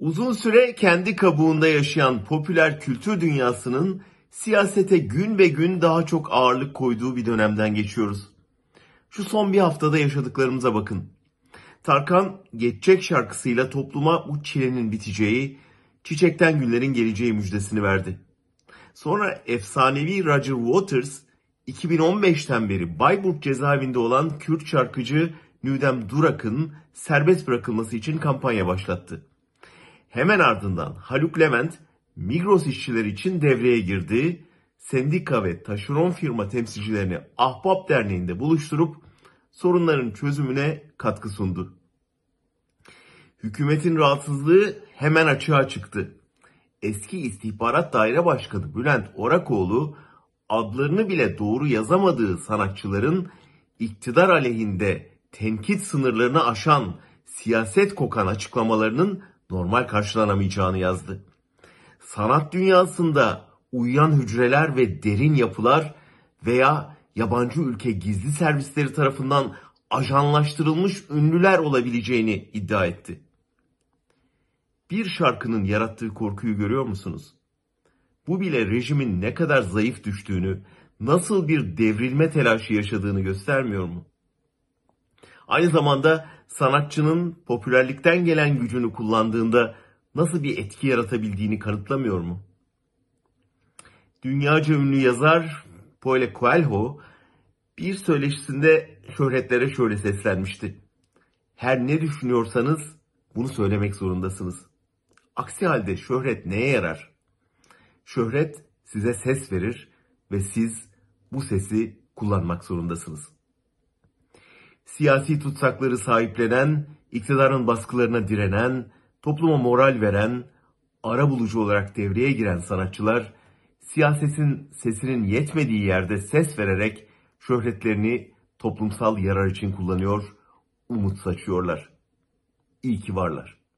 Uzun süre kendi kabuğunda yaşayan popüler kültür dünyasının siyasete gün be gün daha çok ağırlık koyduğu bir dönemden geçiyoruz. Şu son bir haftada yaşadıklarımıza bakın. Tarkan Geçecek şarkısıyla topluma bu çilenin biteceği, çiçekten günlerin geleceği müjdesini verdi. Sonra efsanevi Roger Waters 2015'ten beri Bayburt cezaevinde olan Kürt şarkıcı Nüdem Durak'ın serbest bırakılması için kampanya başlattı. Hemen ardından Haluk Levent Migros işçileri için devreye girdi. Sendika ve taşeron firma temsilcilerini Ahbap Derneği'nde buluşturup sorunların çözümüne katkı sundu. Hükümetin rahatsızlığı hemen açığa çıktı. Eski İstihbarat Daire Başkanı Bülent Orakoğlu adlarını bile doğru yazamadığı sanatçıların iktidar aleyhinde tenkit sınırlarını aşan siyaset kokan açıklamalarının normal karşılanamayacağını yazdı. Sanat dünyasında uyuyan hücreler ve derin yapılar veya yabancı ülke gizli servisleri tarafından ajanlaştırılmış ünlüler olabileceğini iddia etti. Bir şarkının yarattığı korkuyu görüyor musunuz? Bu bile rejimin ne kadar zayıf düştüğünü, nasıl bir devrilme telaşı yaşadığını göstermiyor mu? Aynı zamanda sanatçının popülerlikten gelen gücünü kullandığında nasıl bir etki yaratabildiğini kanıtlamıyor mu? Dünyaca ünlü yazar Paulo Coelho bir söyleşisinde şöhretlere şöyle seslenmişti. Her ne düşünüyorsanız bunu söylemek zorundasınız. Aksi halde şöhret neye yarar? Şöhret size ses verir ve siz bu sesi kullanmak zorundasınız. Siyasi tutsakları sahiplenen, iktidarın baskılarına direnen, topluma moral veren, ara bulucu olarak devreye giren sanatçılar, siyasetin sesinin yetmediği yerde ses vererek şöhretlerini toplumsal yarar için kullanıyor, umut saçıyorlar. İyi ki varlar.